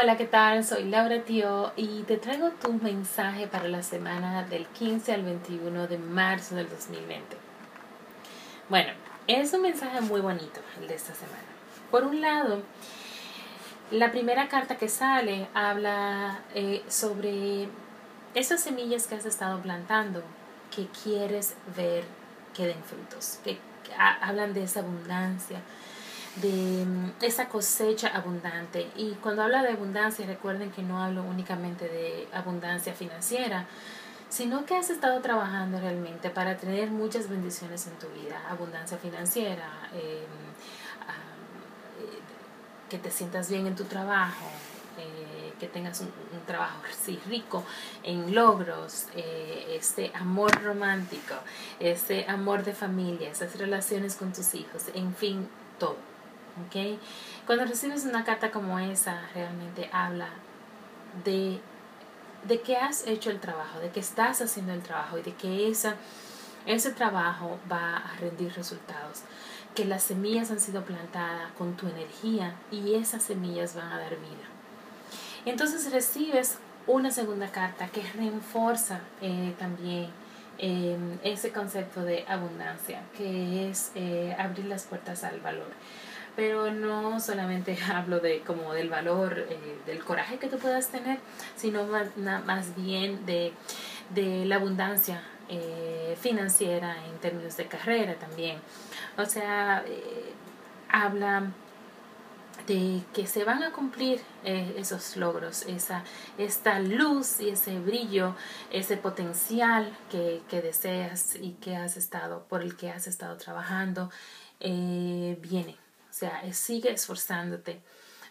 Hola, ¿qué tal? Soy Laura Tio y te traigo tu mensaje para la semana del 15 al 21 de marzo del 2020. Bueno, es un mensaje muy bonito el de esta semana. Por un lado, la primera carta que sale habla eh, sobre esas semillas que has estado plantando, que quieres ver que den frutos, que, hablan de esa abundancia, de mm, esa cosecha abundante. Y cuando habla de abundancia, recuerden que no hablo únicamente de abundancia financiera, sino que has estado trabajando realmente para tener muchas bendiciones en tu vida, abundancia financiera, em, eh, que te sientas bien en tu trabajo, eh, que tengas un, trabajo sí, rico en logros, eh, este amor romántico, ese amor de familia, esas relaciones con tus hijos, en fin, todo. ¿Okay? Cuando recibes una carta como esa, realmente habla de, de que has hecho el trabajo, de que estás haciendo el trabajo y de que esa, ese trabajo va a rendir resultados que las semillas han sido plantadas con tu energía y esas semillas van a dar vida. Entonces recibes una segunda carta que refuerza eh, también em, ese concepto de abundancia, que es eh, abrir las puertas al valor. Pero no solamente hablo de como del valor, eh, del coraje que tú puedas tener, sino más, más bien de, de la abundancia financiera en términos de carrera también. O sea, habla de que se van a cumplir eh, esos logros, esa, esta luz y ese brillo, ese potencial que, deseas y que has estado, por el que has estado trabajando, eh, viene. Sea, sigue esforzándote,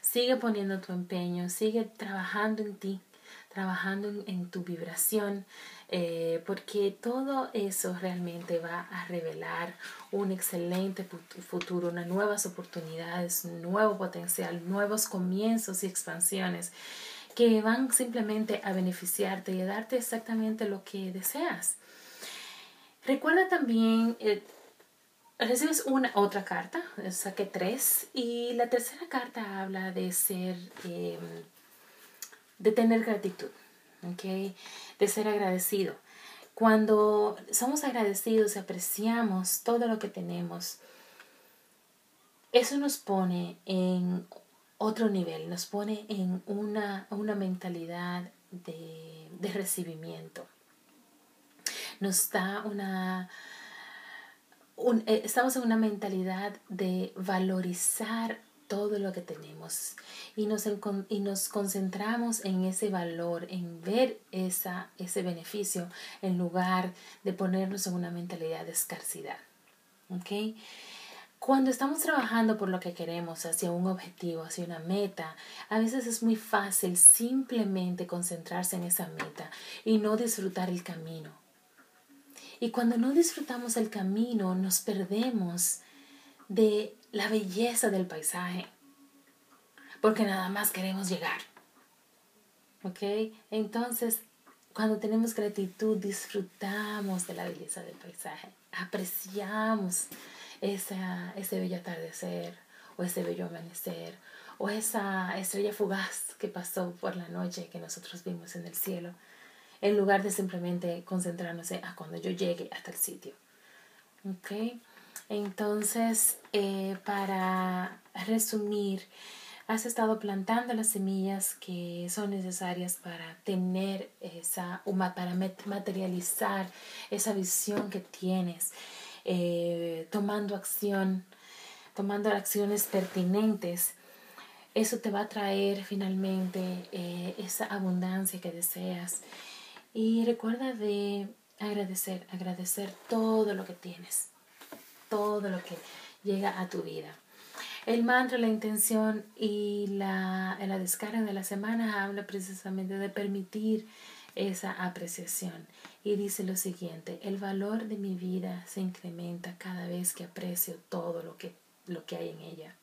sigue poniendo tu empeño, sigue trabajando en ti, trabajando en, tu vibración, eh, porque todo eso realmente va a revelar un excelente futuro, unas nuevas oportunidades, un nuevo potencial, nuevos comienzos y expansiones que van simplemente a beneficiarte y a darte exactamente lo que deseas. Recuerda también, eh, recibes una otra carta, saqué tres, y la tercera carta habla de ser em, de tener gratitud, ¿okay? de ser agradecido. Cuando somos agradecidos y apreciamos todo lo que tenemos, eso nos pone en otro nivel, nos pone en una, una mentalidad de, de recibimiento. Nos da una, eh, estamos en una mentalidad de valorizar todo lo que tenemos y nos, y nos concentramos en ese valor, en ver esa, ese beneficio en lugar de ponernos en una mentalidad de escasidad. ¿Okay? Cuando estamos trabajando por lo que queremos, hacia un objetivo, hacia una meta, a veces es muy fácil simplemente concentrarse en esa meta y no disfrutar el camino. Y cuando no disfrutamos el camino, nos perdemos de la belleza del paisaje, porque nada más queremos llegar. ¿Ok? Entonces, cuando tenemos gratitud, disfrutamos de la belleza del paisaje, apreciamos esa, ese bello atardecer o ese bello amanecer o esa estrella fugaz que pasó por la noche que nosotros vimos en el cielo, en lugar de simplemente concentrarnos a cuando yo llegue hasta el sitio. ¿Ok? Entonces, eh, para resumir, has estado plantando las semillas que son necesarias para tener esa, para materializar esa visión que tienes, eh, tomando acción, tomando acciones pertinentes. Eso te va a traer finalmente eh, esa abundancia que deseas. Y recuerda de agradecer, agradecer todo lo que tienes todo lo que llega a tu vida. El mantra, la intención y la, la descarga de la semana habla precisamente de permitir esa apreciación. Y dice lo siguiente, el valor de mi vida se incrementa cada vez que aprecio todo lo que, lo que hay en ella.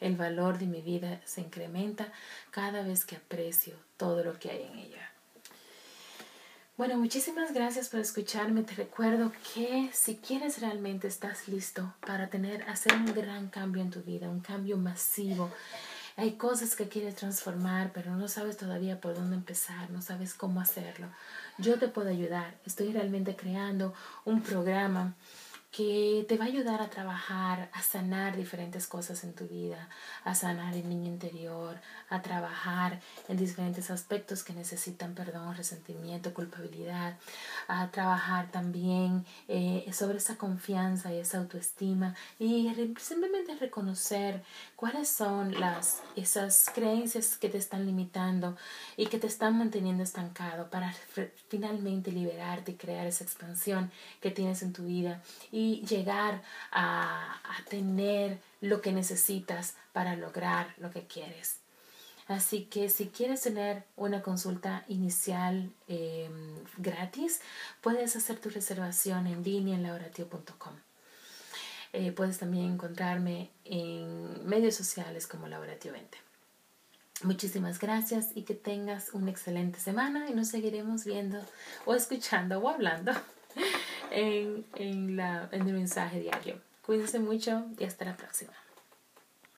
El valor de mi vida se incrementa cada vez que aprecio todo lo que hay en ella. Bueno, muchísimas gracias por escucharme. Te recuerdo que si quieres realmente estás listo para tener, hacer un gran cambio en tu vida, un cambio masivo. Hay cosas que quieres transformar, pero no sabes todavía por dónde empezar, no sabes cómo hacerlo. Yo te puedo ayudar. Estoy realmente creando un programa que te va a ayudar a trabajar, a sanar diferentes cosas en tu vida, a sanar el niño interior, a trabajar en diferentes aspectos que necesitan perdón, resentimiento, culpabilidad, a trabajar también eh, sobre esa confianza y esa autoestima y simplemente reconocer cuáles son las, esas creencias que te están limitando y que te están manteniendo estancado para finalmente liberarte y crear esa expansión que tienes en tu vida. Y llegar a, tener lo que necesitas para lograr lo que quieres. Así que si quieres tener una consulta inicial em, gratis, puedes hacer tu reservación en línea en lauratio.com. Eh, puedes también encontrarme en medios sociales como Lauratio 20. Muchísimas gracias y que tengas una excelente semana y nos seguiremos viendo o escuchando o hablando en, en, la, en el mensaje diario. Cuídense mucho y hasta la próxima.